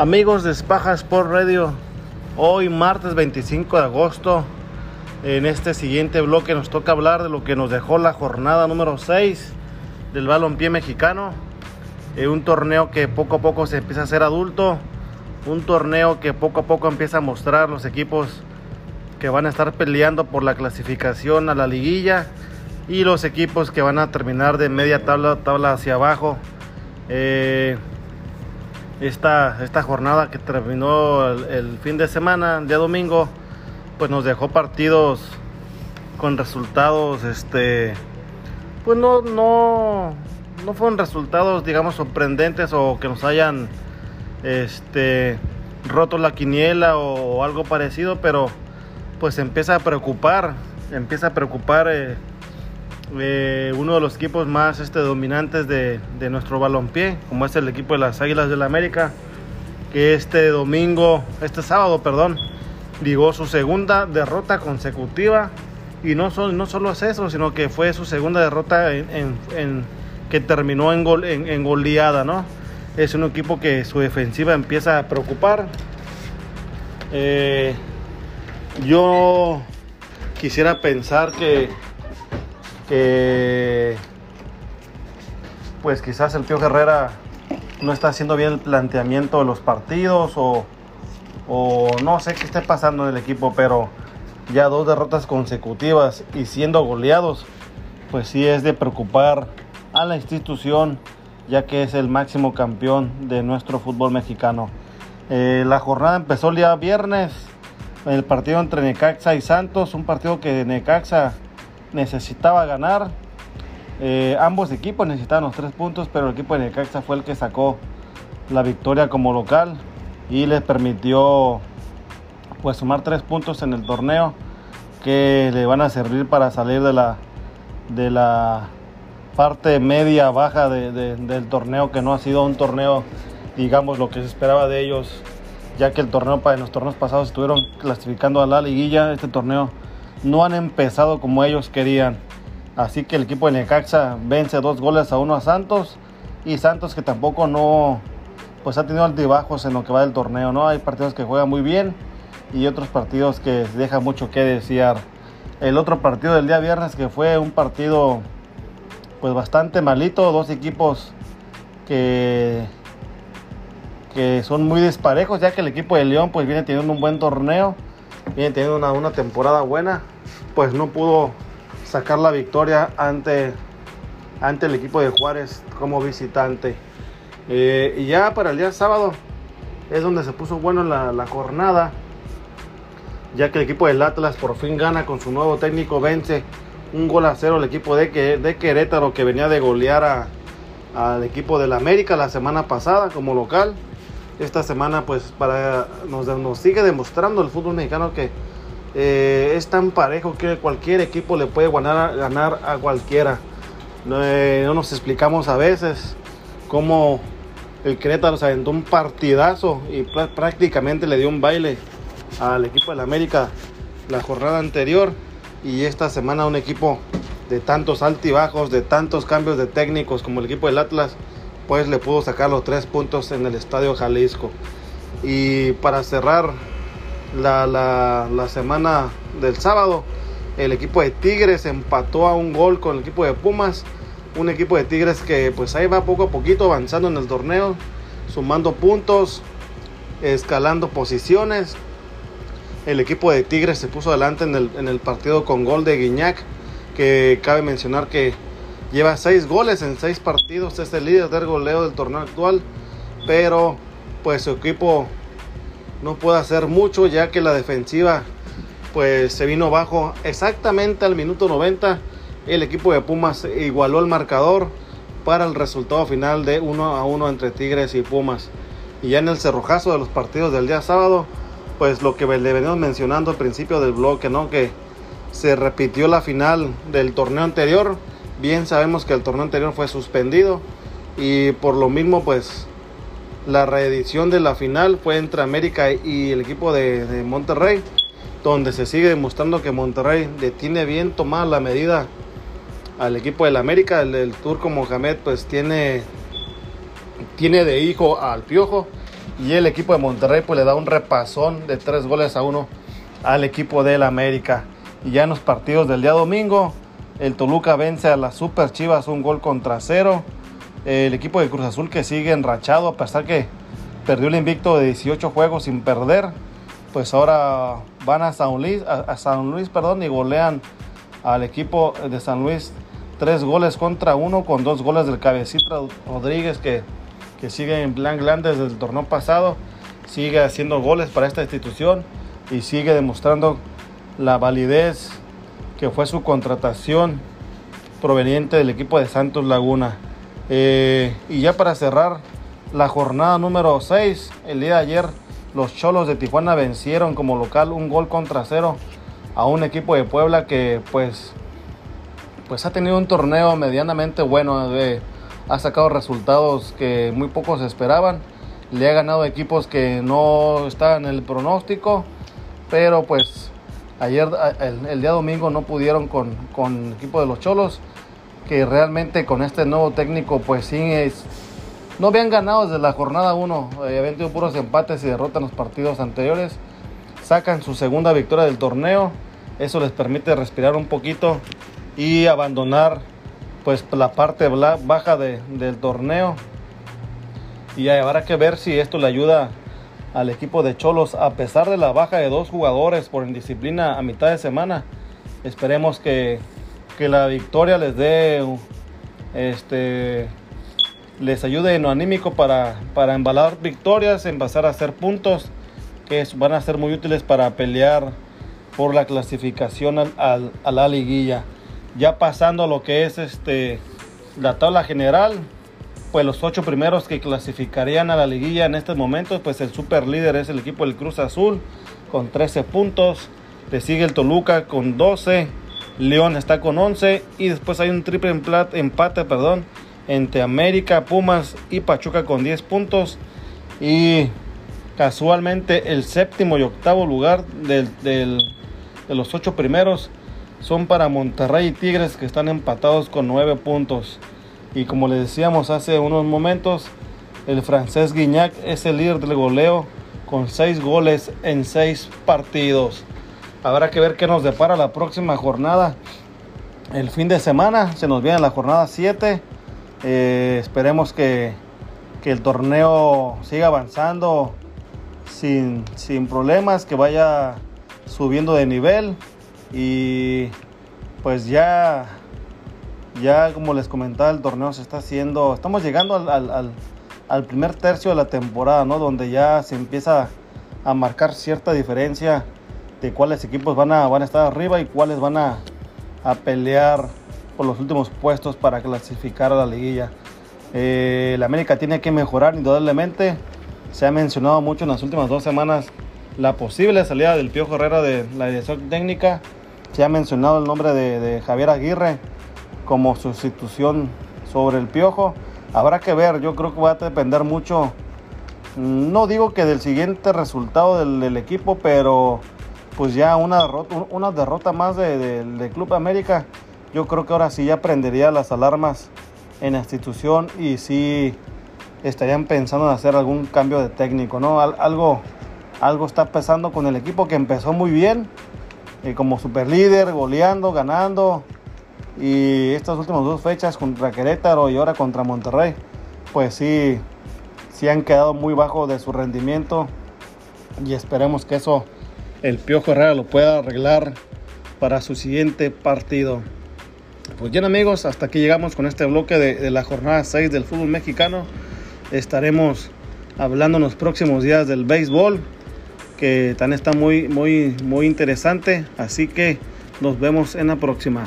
Amigos de Spaja Sport Radio, hoy martes 25 de agosto, en este siguiente bloque nos toca hablar de lo que nos dejó la jornada número 6 del balompié mexicano. Eh, un torneo que poco a poco se empieza a ser adulto, un torneo que poco a poco empieza a mostrar los equipos que van a estar peleando por la clasificación a la liguilla y los equipos que van a terminar de media tabla, tabla hacia abajo. Eh, esta, esta jornada que terminó el, fin de semana, el día domingo, pues nos dejó partidos con resultados, este, pues no, no, no fueron resultados, digamos, sorprendentes o que nos hayan, este, roto la quiniela o, algo parecido, pero pues empieza a preocupar, empieza a preocupar eh, eh, uno de los equipos más este, dominantes de, nuestro balompié, como es el equipo de las Águilas del la América, que este domingo, este sábado, perdón, ligó su segunda derrota consecutiva. Y no, no solo es eso, sino que fue su segunda derrota en, que terminó en, gol, en, goleada, ¿no? Es un equipo que su defensiva empieza a preocupar. Eh, yo quisiera pensar que que pues quizás el Pío Herrera no está haciendo bien el planteamiento de los partidos o, no sé qué esté pasando en el equipo, pero ya dos derrotas consecutivas y siendo goleados, pues sí es de preocupar a la institución, ya que es el máximo campeón de nuestro fútbol mexicano. Eh, la jornada empezó el día viernes, el partido entre Necaxa y Santos, un partido que Necaxa necesitaba ganar. Eh, ambos equipos necesitaban los tres puntos, pero el equipo de Necaxa fue el que sacó la victoria como local y les permitió pues sumar tres puntos en el torneo que le van a servir para salir de la de la parte media baja del torneo que no ha sido un torneo digamos lo que se esperaba de ellos ya que el torneo para los torneos pasados estuvieron clasificando a la liguilla este torneo no han empezado como ellos querían. Así que el equipo de Necaxa vence dos goles a uno a Santos y Santos que tampoco no pues ha tenido altibajos en lo que va del torneo, ¿no? Hay partidos que juegan muy bien y otros partidos que dejan mucho que desear. El otro partido del día viernes que fue un partido pues bastante malito, dos equipos que que son muy desparejos, ya que el equipo de León pues viene teniendo un buen torneo viene teniendo una, una temporada buena, pues no pudo sacar la victoria ante, ante el equipo de Juárez como visitante. Eh, y ya para el día sábado es donde se puso bueno la, jornada, ya que el equipo del Atlas por fin gana con su nuevo técnico, vence un gol a cero el equipo de, de Querétaro que venía de golear al equipo del América la semana pasada como local esta semana pues para nos, nos sigue demostrando el fútbol mexicano que eh, es tan parejo que cualquier equipo le puede ganar, a cualquiera. Eh, no, nos explicamos a veces cómo el Querétaro se aventó un partidazo y prácticamente le dio un baile al equipo del América la jornada anterior y esta semana un equipo de tantos altibajos, de tantos cambios de técnicos como el equipo del Atlas pues le pudo sacar los tres puntos en el Estadio Jalisco. Y para cerrar la, la, semana del sábado, el equipo de Tigres empató a un gol con el equipo de Pumas. Un equipo de Tigres que pues ahí va poco a poquito avanzando en el torneo, sumando puntos, escalando posiciones. El equipo de Tigres se puso adelante en el, en el partido con gol de Guiñac, que cabe mencionar que Lleva seis goles en seis partidos. Es el líder del goleo del torneo actual. Pero pues su equipo no puede hacer mucho ya que la defensiva pues se vino bajo exactamente al minuto 90. El equipo de Pumas igualó el marcador para el resultado final de 1 a 1 entre Tigres y Pumas. Y ya en el cerrojazo de los partidos del día sábado, pues lo que le venimos mencionando al principio del bloque, ¿no? Que se repitió la final del torneo anterior Bien sabemos que el torneo anterior fue suspendido y por lo mismo pues la reedición de la final fue entre América y el equipo de, Monterrey, donde se sigue demostrando que Monterrey tiene bien tomada la medida al equipo del América. El, turco Mohamed pues tiene, tiene de hijo al Piojo Y el equipo de Monterrey pues le da un repasón de tres goles a uno al equipo del América. Y ya en los partidos del día domingo, el Toluca vence a las Super Chivas un gol contra cero. El equipo de Cruz Azul que sigue enrachado a pesar que perdió el invicto de 18 juegos sin perder. Pues ahora van a San Luis, a, San Luis perdón, y golean al equipo de San Luis tres goles contra uno con dos goles del cabecita Rodríguez que, que sigue en plan grande desde el torneo pasado. Sigue haciendo goles para esta institución y sigue demostrando la validez que fue su contratación proveniente del equipo de Santos Laguna. Eh, y ya para cerrar la jornada número 6, el día de ayer los Cholos de Tijuana vencieron como local un gol contra cero a un equipo de Puebla que pues, pues ha tenido un torneo medianamente bueno, eh, ha sacado resultados que muy pocos esperaban, le ha ganado equipos que no estaban en el pronóstico pero pues ayer, el, día domingo no pudieron con, el equipo de los Cholos, que realmente con este nuevo técnico pues sí. No habían ganado desde la jornada 1, eh, habían tenido puros empates y derrotas en los partidos anteriores. Sacan su segunda victoria del torneo, eso les permite respirar un poquito y abandonar pues la parte baja del torneo. Y habrá que ver si esto le ayuda al equipo de Cholos a pesar de la baja de dos jugadores por indisciplina a mitad de semana. Esperemos que, la victoria les dé este les ayude en lo anímico para, para embalar victorias, empezar a hacer puntos que van a ser muy útiles para pelear por la clasificación al, a la liguilla. Ya pasando a lo que es este la tabla general, pues los ocho primeros que clasificarían a la liguilla en estos momentos, pues el super líder es el equipo del Cruz Azul con 13 puntos, le sigue el Toluca con 12, León está con 11 y después hay un triple empate, perdón, entre América, Pumas y Pachuca con 10 puntos y casualmente el séptimo y octavo lugar de los ocho primeros son para Monterrey y Tigres que están empatados con 9 puntos. Y como les decíamos hace unos momentos, el francés Guignac es el líder del goleo con 6 goles en 6 partidos. Habrá que ver qué nos depara la próxima jornada. El fin de semana se nos viene la jornada 7. Eh, esperemos que, que, el torneo siga avanzando sin, sin problemas, que vaya subiendo de nivel y pues ya ya como les comentaba, el torneo se está haciendo, estamos llegando al, primer tercio de la temporada, ¿no? Donde ya se empieza a marcar cierta diferencia de cuáles equipos van a, van a estar arriba y cuáles van a, pelear por los últimos puestos para clasificar a la liguilla. Eh, la América tiene que mejorar indudablemente. Se ha mencionado mucho en las últimas dos semanas la posible salida del Piojo Herrera de la dirección técnica. Se ha mencionado el nombre de Javier Aguirre como sustitución sobre el piojo. Habrá que ver, yo creo que va a depender mucho, no digo que del siguiente resultado del, equipo, pero pues ya una derrota, más del de, Club América, yo creo que ahora sí ya prendería las alarmas en la institución y sí estarían pensando en hacer algún cambio de técnico, ¿no? algo, algo está pesando con el equipo que empezó muy bien, eh, como super líder, goleando, ganando, y estas últimas dos fechas contra Querétaro y ahora contra Monterrey, pues sí, sí han quedado muy bajo de su rendimiento. Y esperemos que eso el Piojo Herrera lo pueda arreglar para su siguiente partido. Pues bien amigos, hasta aquí llegamos con este bloque de, la jornada 6 del fútbol mexicano. Estaremos hablando en los próximos días del béisbol, que también está muy, muy, muy interesante. Así que nos vemos en la próxima.